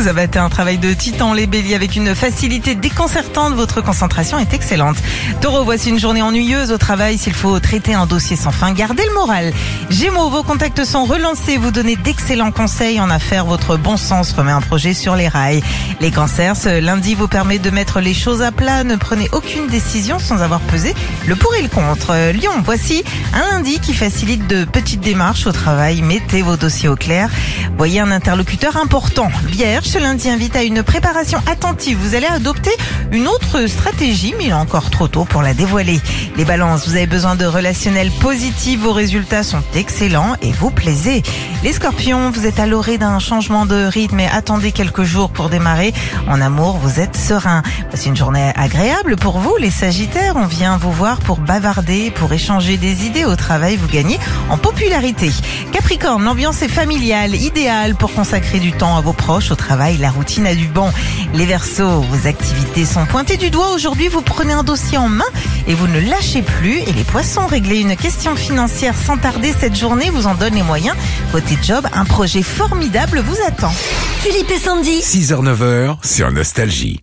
Vous abattez un travail de titan, les béliers, avec une facilité déconcertante. Votre concentration est excellente. Taureau, voici une journée ennuyeuse au travail. S'il faut traiter un dossier sans fin, gardez le moral. Gémeaux, vos contacts sont relancés. Vous donnez d'excellents conseils en affaires. Votre bon sens remet un projet sur les rails. Les cancers, ce lundi vous permet de mettre les choses à plat. Ne prenez aucune décision sans avoir pesé le pour et le contre. Lyon, voici un lundi qui facilite de petites démarches au travail. Mettez vos dossiers au clair. Voyez un interlocuteur important. Vierge, ce lundi invite à une préparation attentive. Vous allez adopter une autre stratégie, mais il est encore trop tôt pour la dévoiler. Les balances, vous avez besoin de relationnels positifs. Vos résultats sont excellents et vous plaisez. Les scorpions, vous êtes à l'orée d'un changement de rythme et attendez quelques jours pour démarrer. En amour, vous êtes serein. C'est une journée agréable pour vous, les sagittaires. On vient vous voir pour bavarder, pour échanger des idées au travail. Vous gagnez en popularité. Capricorne, l'ambiance est familiale, idéale pour consacrer du temps à vos proches, au travail, la routine a du bon. Les Verseaux, vos activités sont pointées du doigt. Aujourd'hui, vous prenez un dossier en main et vous ne lâchez plus. Et les Poissons, régler une question financière sans tarder cette journée vous en donne les moyens. Côté job, un projet formidable vous attend. Philippe et Sandy. 6h-9h sur Nostalgie.